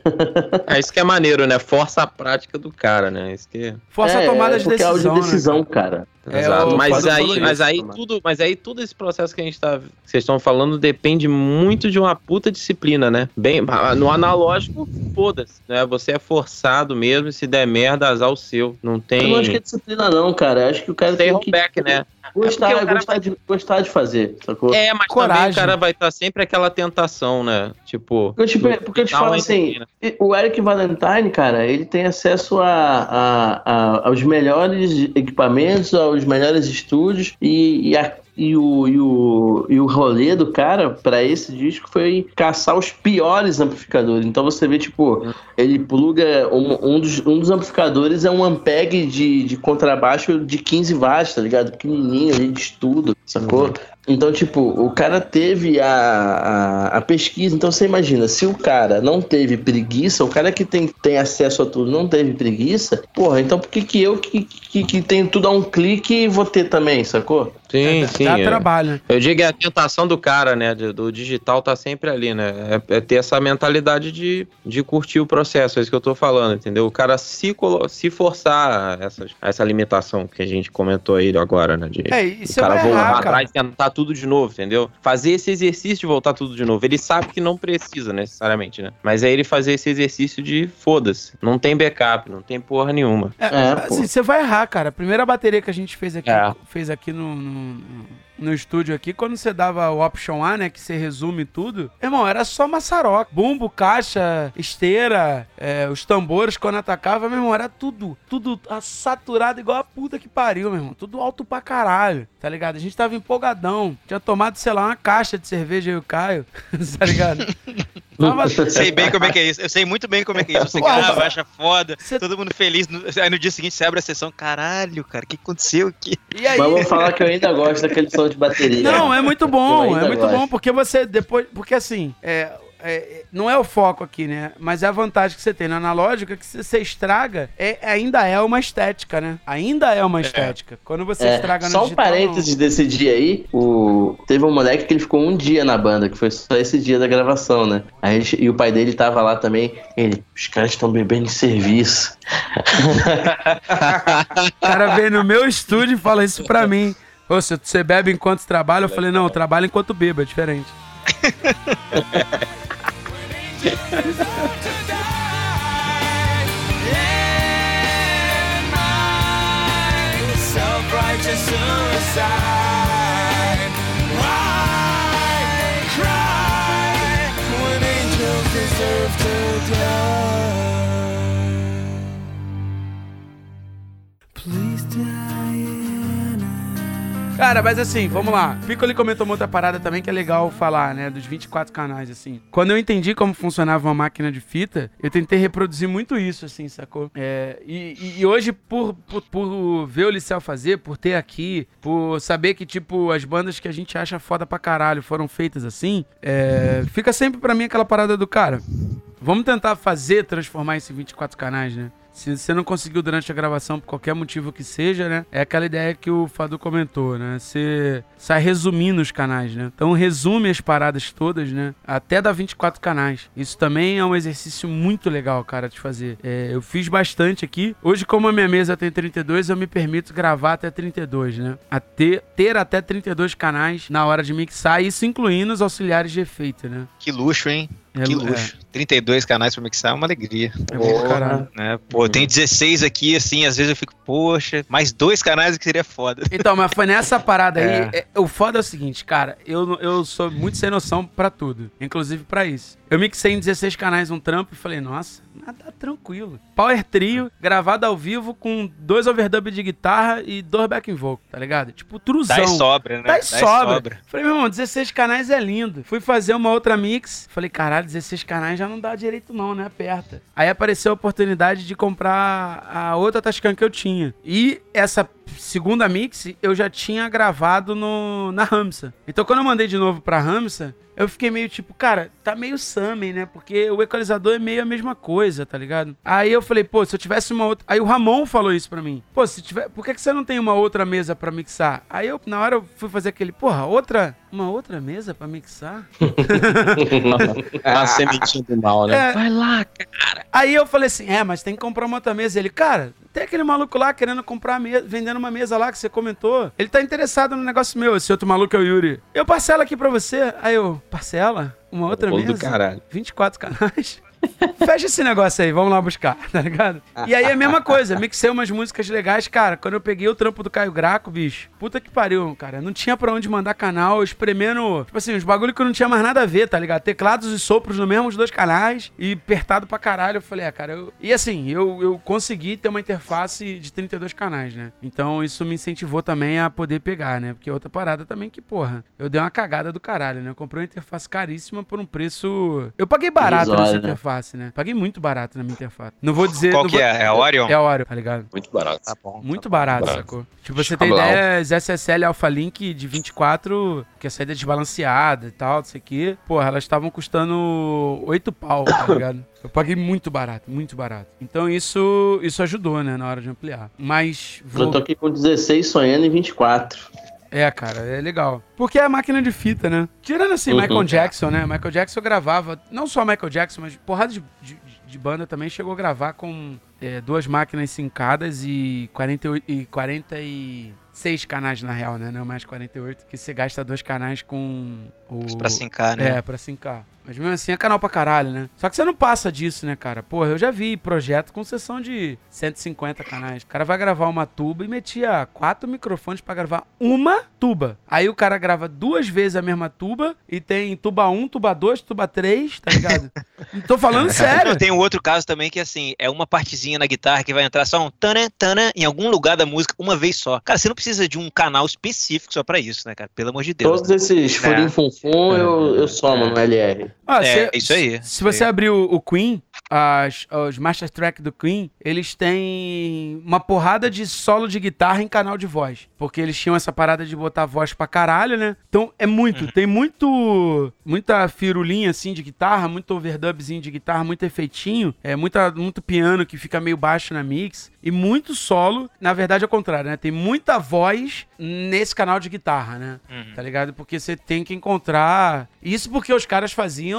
É isso que é maneiro, né? Força a prática do cara, né? Isso que... Força É, a tomada é de é decisão, áudio de decisão, né? cara. É, Exato. Mas aí, mas isso, aí tudo, mas aí todo esse processo que a gente tá, que vocês estão falando depende muito de uma puta disciplina, né? Bem, no analógico, foda-se, né? Você é forçado mesmo, e se der merda, azar o seu. Não Eu tem não acho que é disciplina, não, cara. Eu acho que o cara tem tem que rollback, né? Gostar, É o cara gostar, de, gostar de fazer, sacou? É, mas também Coragem. o cara vai estar sempre aquela tentação, né? Tipo, Porque, tipo, é- porque eu te falo assim, o Eric Valentine, cara, ele tem acesso a, a- a- aos melhores equipamentos, aos melhores estúdios e, e, a- e o, e, o, e o rolê do cara pra esse disco foi caçar os piores amplificadores. Então você vê, tipo, ele pluga um, um dos, um dos amplificadores é um Ampeg de, de contrabaixo de 15 watts, tá ligado? Pequenininho ali de estudo, sacou? Então, tipo, o cara teve a, a, a pesquisa. Então, você imagina, se o cara não teve preguiça, o cara que tem, tem acesso a tudo não teve preguiça, porra, então por que, que eu, que, que, que tenho tudo a um clique, vou ter também, sacou? sim, Dá- sim. Dá é. trabalho, né? Eu digo, é a tentação do cara, né? Do digital tá sempre ali, né? É, é ter essa mentalidade de, de curtir o processo, é isso que eu tô falando, entendeu? O cara se, colo- se forçar a essas, a essa limitação que a gente comentou aí agora, né? De, É, e o cara vai voltar errar, cara. atrás e tentar tudo de novo, entendeu? Fazer esse exercício de voltar tudo de novo. Ele sabe que não precisa necessariamente, né? Mas é ele fazer esse exercício de foda-se. Não tem backup, não tem porra nenhuma. É, É, pô. assim, você vai errar, cara. A primeira bateria que a gente fez aqui, É. fez aqui no, no, no estúdio aqui, quando você dava o Option A, né, que você resume tudo, irmão, era só maçaroca. Bumbo, caixa, esteira, é, os tambores quando atacava, meu irmão, era tudo, tudo saturado igual a puta que pariu, meu irmão. Tudo alto pra caralho, tá ligado? A gente tava empolgadão. Tinha tomado, sei lá, uma caixa de cerveja aí o Caio, tá ligado? Tava- Sei bem como é que é isso. Eu sei muito bem como é que é isso. Você grava, acha foda, Cê- todo mundo feliz. no- Aí no dia seguinte você abre a sessão. Caralho, cara, o que aconteceu aqui? E aí, Mas eu vou falar que eu ainda gosto daquele som de bateria. Não, é muito bom, é muito gosto. bom, porque você depois. Porque assim, é, é, não é o foco aqui, né? Mas é a vantagem que você tem no analógico é que se você estraga, é, ainda é uma estética, né? Ainda é uma estética. Quando você É, estraga no só um digital, parênteses desse dia aí, o... teve um moleque que ele ficou um dia na banda, que foi só esse dia da gravação, né? A gente... E o pai dele tava lá também, ele, os caras estão bebendo em serviço. não. O cara vem no meu estúdio e fala isso pra mim. Ô, se você bebe enquanto trabalha, eu falei, não, eu trabalho enquanto bebo, é diferente. Self-righteous Cara, mas assim, vamos lá. Piccoli comentou uma outra parada também que é legal falar, né? Dos 24 canais, assim. Quando eu entendi como funcionava uma máquina de fita, eu tentei reproduzir muito isso, assim, sacou? É, e, e- hoje, por, por, por ver o Liceu fazer, por ter aqui, por saber que, tipo, as bandas que a gente acha foda pra caralho foram feitas assim, é, fica sempre pra mim aquela parada do cara. Vamos tentar fazer, transformar isso em 24 canais, né? Se você não conseguiu durante a gravação, por qualquer motivo que seja, né? É aquela ideia que o Fadu comentou, né? Você sai resumindo os canais, né? Então resume as paradas todas, né? Até dar 24 canais. Isso também é um exercício muito legal, cara, de fazer. É, eu fiz bastante aqui. Hoje, como a minha mesa tem 32, eu me permito gravar até 32, né? A ter, ter até 32 canais na hora de mixar, isso incluindo os auxiliares de efeito, né? Que luxo, hein? É, que é, luxo. 32 canais pra mixar é uma alegria. é bom pra caralho. Né? Pô, tenho 16 aqui, assim, às vezes eu fico, poxa, mais dois canais que seria foda. Então, mas foi nessa parada aí. É. é- o foda é o seguinte, cara, eu, eu sou muito sem noção pra tudo, inclusive pra isso. Eu mixei em 16 canais um trampo e falei, nossa, nada tranquilo. Power Trio, gravado ao vivo com dois overdub de guitarra e dois backing vocal, tá ligado? Tipo, truzão. E sobra, né? Dá e sobra. Falei, meu irmão, 16 canais é lindo. Fui fazer uma outra mix. Falei, caralho, 16 canais já não dá direito não, né? Aperta. Aí apareceu a oportunidade de comprar a outra Tascam que eu tinha. E essa segunda mix eu já tinha gravado no, na Ramsa. Então quando eu mandei de novo pra Ramsa, eu fiquei meio tipo, cara, tá meio Summon, né? Porque o equalizador é meio a mesma coisa, tá ligado? Aí eu falei, pô, se eu tivesse uma outra. Aí o Ramon falou isso pra mim. Pô, se tiver. Por que, que você não tem uma outra mesa pra mixar? Aí eu, na hora, eu fui fazer aquele, porra, outra. Uma outra mesa pra mixar? Uma sementinha do mal, né? É. Vai lá, cara. Aí eu falei assim: é, mas tem que comprar uma outra mesa. Ele, cara, tem aquele maluco lá querendo comprar mesa, vendendo uma mesa lá que você comentou. Ele tá interessado no negócio meu. Esse outro maluco é o Yuri. Eu parcelo aqui pra você. Aí eu, parcela? Uma outra mesa? do caralho. 24 canais. Fecha esse negócio aí, vamos lá buscar, tá ligado? E aí é a mesma coisa, mixei umas músicas legais, cara. Quando eu peguei o trampo do Caio Graco, bicho, puta que pariu, cara. Não tinha pra onde mandar canal, espremendo, tipo assim, os bagulho que não tinha mais nada a ver, tá ligado? Teclados e sopros no mesmo os dois canais e apertado pra caralho. Eu falei, ah, cara, eu... E assim, eu, eu consegui ter uma interface de 32 canais, né? Então isso me incentivou também a poder pegar, né? Porque outra parada também que, porra, eu dei uma cagada do caralho, né? Eu comprei uma interface caríssima por um preço. Eu paguei barato nessa né? interface, né? Paguei muito barato na minha interface. Não vou dizer. Qual não que vou- é? É a Orion? É a Oreo, tá ligado? Muito barato. Tá bom. Muito barato, barato. sacou? Tipo, você tem ideia, as SSL Alpha Link de 24, que a saída é desbalanceada e tal, não sei o quê. Porra, elas estavam custando 8 pau, tá ligado? Eu paguei muito barato, muito barato. Então isso, isso ajudou, né, na hora de ampliar. Mas. Eu Vou... tô aqui com 16 sonhando em 24. É, cara, é legal. Porque é a máquina de fita, né? Tirando assim, Uhum. Michael Jackson, né? Michael Jackson gravava, não só Michael Jackson, mas porrada de, de, de banda também chegou a gravar com é, duas máquinas sincadas e 48 e 46 canais na real, né? Não mais 48, que você gasta dois canais com o. Pra sincar, né? É, pra sincar. Mas mesmo assim é canal pra caralho, né? Só que você não passa disso, né, cara? Porra, eu já vi projeto com sessão de 150 canais. O cara vai gravar uma tuba e metia quatro microfones pra gravar uma tuba. Aí o cara grava duas vezes a mesma tuba e tem tuba 1, tuba 2, tuba 3, tá ligado? Tô falando sério. Tem um outro caso também que, assim, é uma partezinha na guitarra que vai entrar só um tana, tana, em algum lugar da música, uma vez só. Cara, você não precisa de um canal específico só pra isso, né, cara? Pelo amor de Deus. Todos esses furinhos funfum eu, eu somo no LR. Ah, É, cê- isso aí, Se você aí. abrir o, o Queen, as, os Master Track do Queen, eles têm uma porrada de solo de guitarra em canal de voz. Porque eles tinham essa parada de botar voz pra caralho, né? Então é muito, Uhum. tem muito. Muita firulinha assim de guitarra, muito overdubzinho de guitarra, muito efeitinho. É muita, muito piano que fica meio baixo na mix. E muito solo, na verdade é o contrário, né? Tem muita voz nesse canal de guitarra, né? Uhum. Tá ligado? Porque você tem que encontrar. Isso porque os caras faziam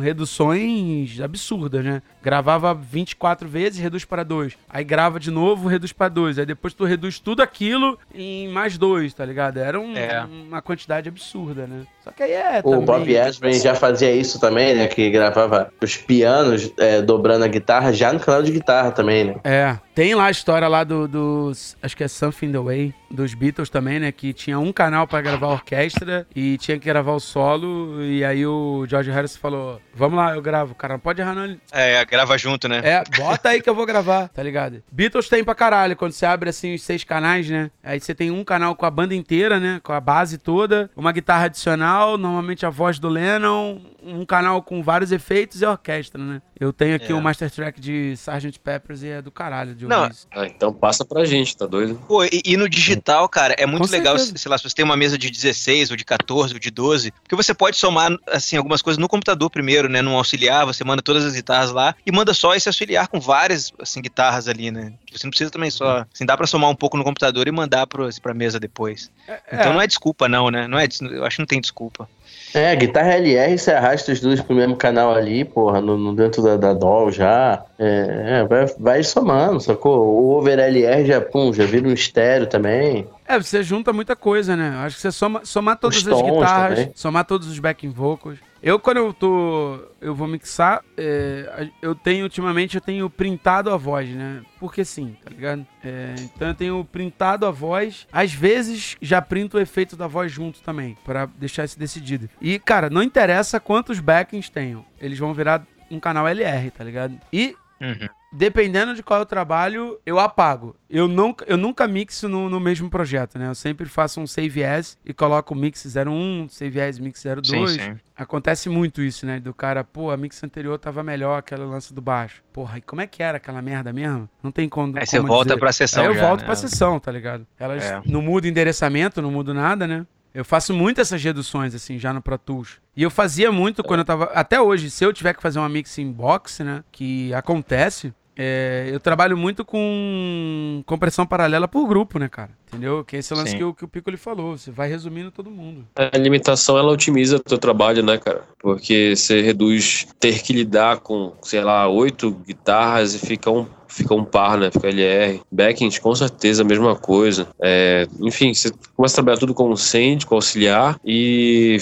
reduções absurdas, né? Gravava 24 vezes, reduz para 2. Aí grava de novo, reduz para 2. Aí depois tu reduz tudo aquilo em mais 2, tá ligado? Era um- É. uma quantidade absurda, né? Só que aí é. O também... Bob Aspen já fazia isso também, né? Que gravava os pianos é, dobrando a guitarra já no canal de guitarra também, né? É, tem lá a história lá do, dos. Acho que é Something the Way, dos Beatles também, né? Que tinha um canal pra gravar a orquestra e tinha que gravar o solo. E aí o George Harrison falou: Vamos lá, eu gravo. Cara, não pode errar, não. É, grava junto, né? É, bota aí que eu vou gravar, tá ligado? Beatles tem pra caralho, quando você abre assim os seis canais, né? Aí você tem um canal com a banda inteira, né? Com a base toda, uma guitarra adicional, normalmente a voz do Lennon, um canal com vários efeitos e orquestra, né? Eu tenho aqui É. o Master Track de Sgt. Peppers e é do caralho de Não. Ah, então passa pra gente, tá doido? Pô, e, e no digital, cara, é muito Com legal, certeza. sei lá, se você tem uma mesa de 16, ou de 14, ou de 12, porque você pode somar, assim, algumas coisas no computador primeiro, né, num auxiliar, você manda todas as guitarras lá, e manda só esse auxiliar com várias, assim, guitarras ali, né, você não precisa também só, assim, dá pra somar um pouco no computador e mandar pro, pra mesa depois. Então não é desculpa não, né, não é, eu acho que não tem desculpa. É, guitarra LR, você arrasta os dois pro mesmo canal ali, porra, no, no dentro da, da DOL já. É, é, vai, vai somando, sacou? O over LR já, pum, já vira um estéreo também. É, você junta muita coisa, né? Acho que você soma, somar todas Os as guitarras, também. somar todos os backing vocals. Eu, quando eu tô. Eu vou mixar, é, eu tenho, ultimamente, eu tenho printado a voz, né? Porque sim, tá ligado? É, então eu tenho printado a voz. Às vezes já printo o efeito da voz junto também, pra deixar isso decidido. E, cara, não interessa quantos backings tenham. Eles vão virar um canal LR, tá ligado? E Uhum. Dependendo de qual é o trabalho, eu apago. Eu nunca, eu nunca mixo no, no mesmo projeto, né? Eu sempre faço um save as e coloco o mix 01, save as mix 02. Sim, sim. Acontece muito isso, né? Do cara, pô, a mix anterior tava melhor, aquele lance do baixo. Porra, e como é que era aquela merda mesmo? Não tem como. Aí você como volta dizer. pra sessão Aí eu já, volto né? pra sessão, tá ligado? Elas É. não mudam endereçamento, não mudo nada, né? Eu faço muito essas reduções, assim, já no Pro Tools. E eu fazia muito quando eu tava. Até hoje, se eu tiver que fazer uma mix em box, né? Que acontece. É, eu trabalho muito com compressão paralela por grupo, né, cara? Entendeu? Que é esse lance Sim. que, o- que o Pico ele falou. Você vai resumindo todo mundo. A limitação ela otimiza o teu trabalho, né, cara? Porque você reduz ter que lidar com, sei lá, oito guitarras e fica um fica um par, né? Fica LR. Backend, com certeza, a mesma coisa. É, enfim, você começa a trabalhar tudo com send, com auxiliar e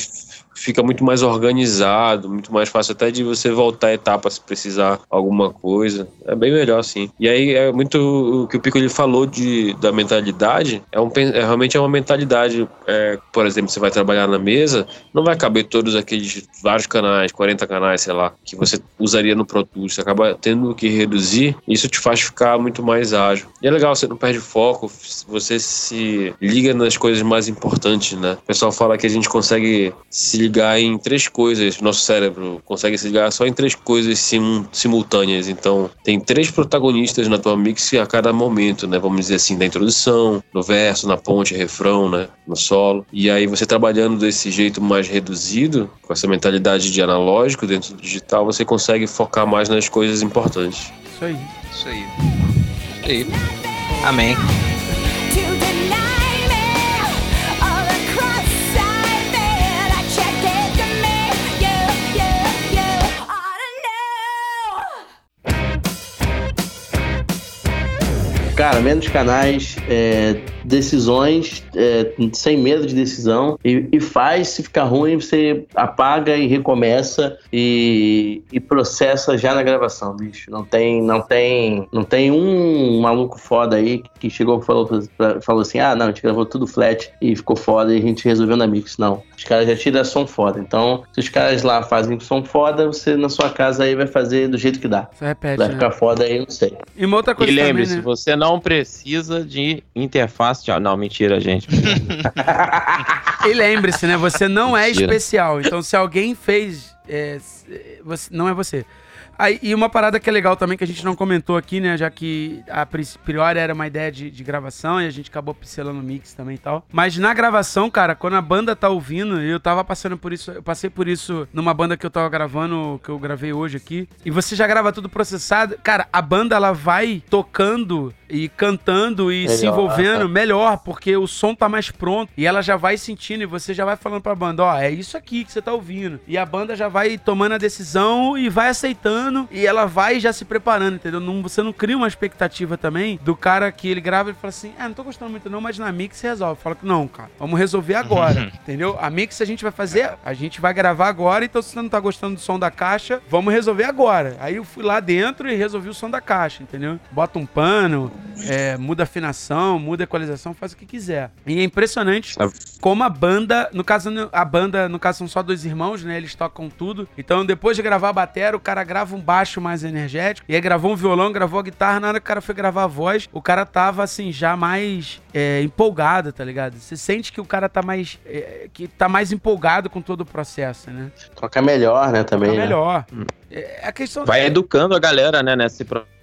fica muito mais organizado, muito mais fácil até de você voltar a etapa se precisar alguma coisa. É bem melhor, sim. E aí é muito o que o Pico ele falou de, da mentalidade, é, um, é realmente é uma mentalidade. é, por exemplo, você vai trabalhar na mesa, não vai caber todos aqueles vários canais, 40 canais, sei lá, que você usaria no Pro Tools. Você acaba tendo que reduzir, isso te faz ficar muito mais ágil. E é legal, você não perde foco, você se liga nas coisas mais importantes, né? O pessoal fala que a gente consegue se ligar em três coisas, nosso cérebro consegue se ligar só em três coisas sim- simultâneas. Então, tem três protagonistas na tua mix a cada momento, né? Vamos dizer assim, da introdução, no verso, na ponte, refrão, né? No solo. E aí você trabalhando desse jeito mais reduzido, com essa mentalidade de analógico dentro do digital, você consegue focar mais nas coisas importantes. Isso aí. Isso aí. Isso aí. Amém. Cara, menos canais, é, decisões, é, sem medo de decisão. E, e faz, se ficar ruim, você apaga e recomeça e, e processa já na gravação, bicho. Não tem, não tem, não tem um maluco foda aí que chegou e falou, falou assim: ah, não, a gente gravou tudo flat e ficou foda e a gente resolveu na mix. Não. Os caras já tiram som foda. Então, se os caras lá fazem som foda, você na sua casa aí vai fazer do jeito que dá. Você repete, Vai né? ficar foda aí, não sei. E uma outra E coisa lembre-se, também, né? você não precisa de interface de. Não, mentira, gente. E lembre-se, né? Você não é Mentira. especial. Então, se alguém fez. é, você, não é você. Aí, e uma parada que é legal também, que a gente não comentou aqui, né? Já que a priori era uma ideia de, de gravação e a gente acabou pincelando o mix também e tal. Mas na gravação, cara, quando a banda tá ouvindo, eu tava passando por isso, eu passei por isso numa banda que eu tava gravando, que eu gravei hoje aqui. E você já grava tudo processado. Cara, a banda ela vai tocando e cantando e se Melhor. envolvendo melhor, porque o som tá mais pronto e ela já vai sentindo e você já vai falando pra banda, ó, é isso aqui que você tá ouvindo. E a banda já vai tomando a decisão e vai aceitando e ela vai já se preparando, entendeu? Não, você não cria uma expectativa também do cara que ele grava e fala assim, ah, não tô gostando muito não, mas na mix resolve. Fala que não, cara, vamos resolver agora, entendeu? A mix a gente vai fazer, a gente vai gravar agora, então se você não tá gostando do som da caixa, vamos resolver agora. Aí eu fui lá dentro e resolvi o som da caixa, entendeu? Bota um pano, é, muda a afinação, muda a equalização, faz o que quiser. E é impressionante como a banda, no caso, a banda, no caso, são só dois irmãos, né? Eles tocam tudo. Então, depois de gravar a bateria, o cara grava um baixo mais energético, e aí gravou um violão, gravou a guitarra, na hora que o cara foi gravar a voz, o cara tava assim, já mais é, empolgado, tá ligado? Você sente que o cara tá mais. é, que tá mais empolgado com todo o processo, né? Toca melhor, né, também, Tá né? melhor. É, a questão Vai educando a galera, né, nesse processo.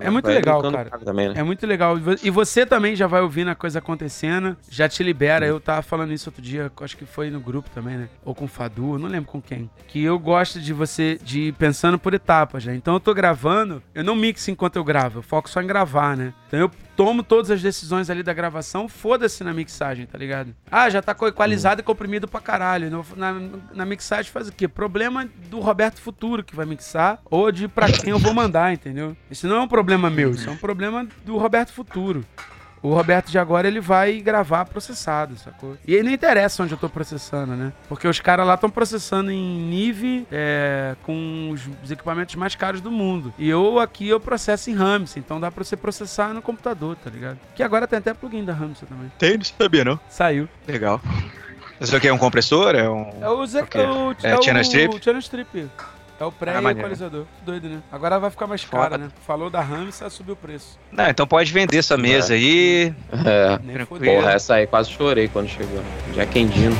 Né? É muito Vai legal, cara. o Também, né? É muito legal. E vo- você também já vai ouvindo a coisa acontecendo, já te libera. Eu tava falando isso outro dia, acho que foi no grupo também, né? Ou com o Fadu, não lembro com quem. Que eu gosto de você, de ir pensando por etapas, né? Então eu tô gravando, eu não mixo enquanto eu gravo, eu foco só em gravar, né? Então eu tomo todas as decisões ali da gravação, foda-se na mixagem, tá ligado? Ah, já tá equalizado e comprimido pra caralho. Na, na mixagem faz o quê? Problema do Roberto Futuro que vai mixar, ou de pra quem eu vou mandar, entendeu? Isso não é um problema meu, isso é um problema do Roberto Futuro. O Roberto de agora ele vai gravar processado, sacou? E aí não interessa onde eu tô processando, né? Porque os caras lá estão processando em Nive é, com os, os equipamentos mais caros do mundo. E eu aqui eu processo em Ramsey, então dá pra você processar no computador, tá ligado? Que agora tem até plugin da Ramsey também. Tem, não sabia não. Saiu. Legal. Isso aqui é um compressor? É um. É o Zé, o, É o channel strip? channel strip. É o pré-equalizador. Doido, né? Agora vai ficar mais caro, Foda. né? Falou da Ramsey, subiu o preço. Não, então pode vender essa mesa aí. É. Tranquilo. fodeu. Porra, essa aí quase chorei quando chegou. Jack Endino.